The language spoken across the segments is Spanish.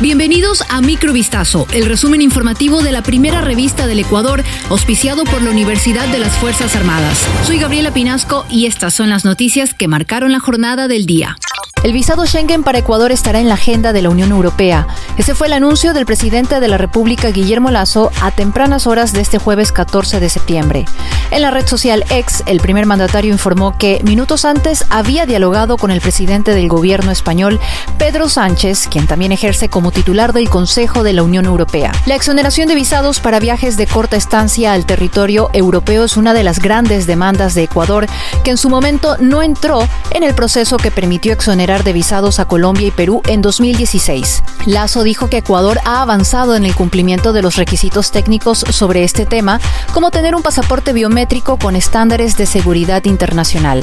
Bienvenidos a Microvistazo, el resumen informativo de la primera revista del Ecuador, auspiciado por la Universidad de las Fuerzas Armadas. Soy Gabriela Pinasco y estas son las noticias que marcaron la jornada del día. El visado Schengen para Ecuador estará en la agenda de la Unión Europea. Ese fue el anuncio del presidente de la República, Guillermo Lazo, a tempranas horas de este jueves 14 de septiembre. En la red social X, el primer mandatario informó que minutos antes había dialogado con el presidente del gobierno español, Pedro Sánchez, quien también ejerce como titular del Consejo de la Unión Europea. La exoneración de visados para viajes de corta estancia al territorio europeo es una de las grandes demandas de Ecuador, que en su momento no entró en el proceso que permitió exonerar de visados a Colombia y Perú en 2016. Lazo dijo que Ecuador ha avanzado en el cumplimiento de los requisitos técnicos sobre este tema, como tener un pasaporte biométrico con estándares de seguridad internacional.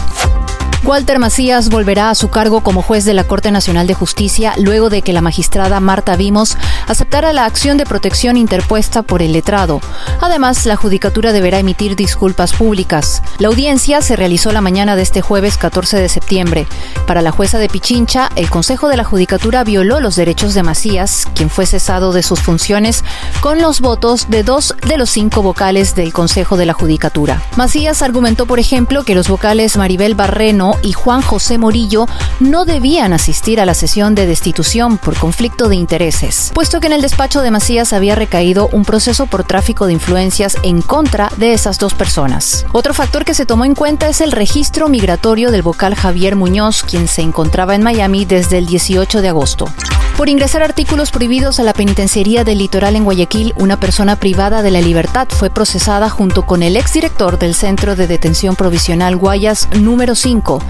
Walter Macías volverá a su cargo como juez de la Corte Nacional de Justicia luego de que la magistrada Marta Vimos aceptara la acción de protección interpuesta por el letrado. Además, la judicatura deberá emitir disculpas públicas. La audiencia se realizó la mañana de este jueves 14 de septiembre. Para la jueza de Pichincha, el Consejo de la Judicatura violó los derechos de Macías, quien fue cesado de sus funciones con los votos de dos de los cinco vocales del Consejo de la Judicatura. Macías argumentó, por ejemplo, que los vocales Maribel Barreno y Juan José Morillo no debían asistir a la sesión de destitución por conflicto de intereses, puesto que en el despacho de Macías había recaído un proceso por tráfico de influencias en contra de esas dos personas. Otro factor que se tomó en cuenta es el registro migratorio del vocal Javier Muñoz, quien se encontraba en Miami desde el 18 de agosto. Por ingresar artículos prohibidos a la penitenciaría del litoral en Guayaquil, una persona privada de la libertad fue procesada junto con el exdirector del Centro de Detención Provisional Guayas número 5,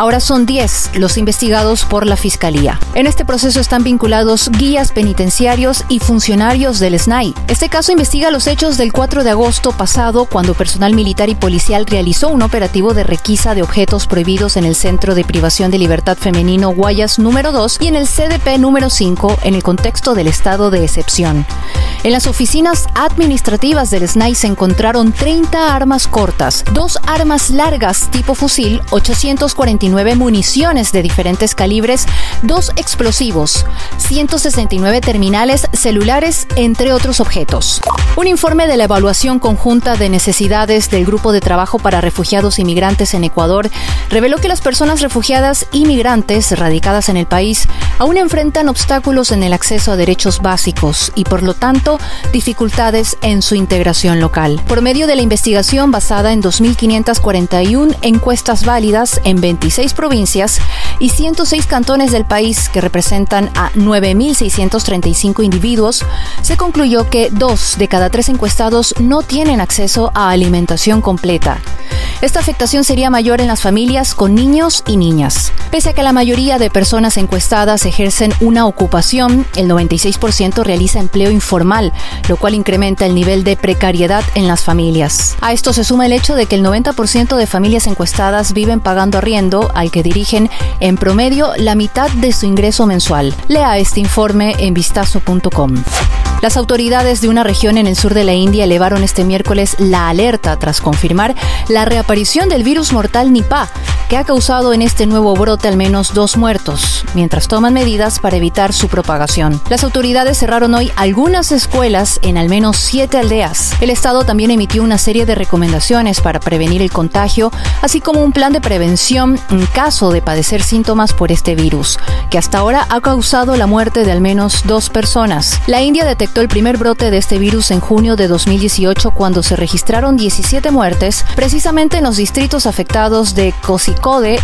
Ahora son 10 los investigados por la Fiscalía. En este proceso están vinculados guías penitenciarios y funcionarios del SNAI. Este caso investiga los hechos del 4 de agosto pasado cuando personal militar y policial realizó un operativo de requisa de objetos prohibidos en el Centro de Privación de Libertad Femenino Guayas número 2 y en el CDP número 5 en el contexto del estado de excepción. En las oficinas administrativas del SNAI se encontraron 30 armas cortas, dos armas largas tipo fusil, 849 municiones de diferentes calibres, dos explosivos, 169 terminales celulares, entre otros objetos. Un informe de la evaluación conjunta de necesidades del Grupo de Trabajo para Refugiados y Migrantes en Ecuador reveló que las personas refugiadas y migrantes radicadas en el país aún enfrentan obstáculos en el acceso a derechos básicos y por lo tanto dificultades en su integración local. Por medio de la investigación basada en 2.541 encuestas válidas en 26 provincias y 106 cantones del país que representan a 9.635 individuos, se concluyó que dos de cada tres encuestados no tienen acceso a alimentación completa. Esta afectación sería mayor en las familias con niños y niñas. Pese a que la mayoría de personas encuestadas ejercen una ocupación, el 96% realiza empleo informal, lo cual incrementa el nivel de precariedad en las familias. A esto se suma el hecho de que el 90% de familias encuestadas viven pagando arriendo, al que dirigen en promedio la mitad de su ingreso mensual. Lea este informe en vistazo.com. Las autoridades de una región en el sur de la India elevaron este miércoles la alerta tras confirmar la reaparición del virus mortal Nipah, que ha causado en este nuevo brote al menos dos muertos, mientras toman medidas para evitar su propagación. Las autoridades cerraron hoy algunas escuelas en al menos siete aldeas. El Estado también emitió una serie de recomendaciones para prevenir el contagio, así como un plan de prevención en caso de padecer síntomas por este virus, que hasta ahora ha causado la muerte de al menos dos personas. La India detectó el primer brote de este virus en junio de 2018 cuando se registraron 17 muertes precisamente en los distritos afectados de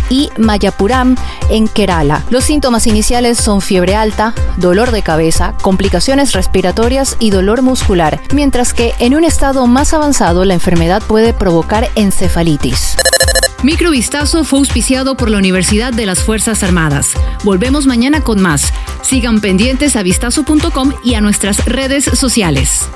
Y Mayapuram en Kerala. Los síntomas iniciales son fiebre alta, dolor de cabeza, complicaciones respiratorias y dolor muscular, mientras que en un estado más avanzado la enfermedad puede provocar encefalitis. Microvistazo fue auspiciado por la Universidad de las Fuerzas Armadas. Volvemos mañana con más. Sigan pendientes a vistazo.com y a nuestras redes sociales.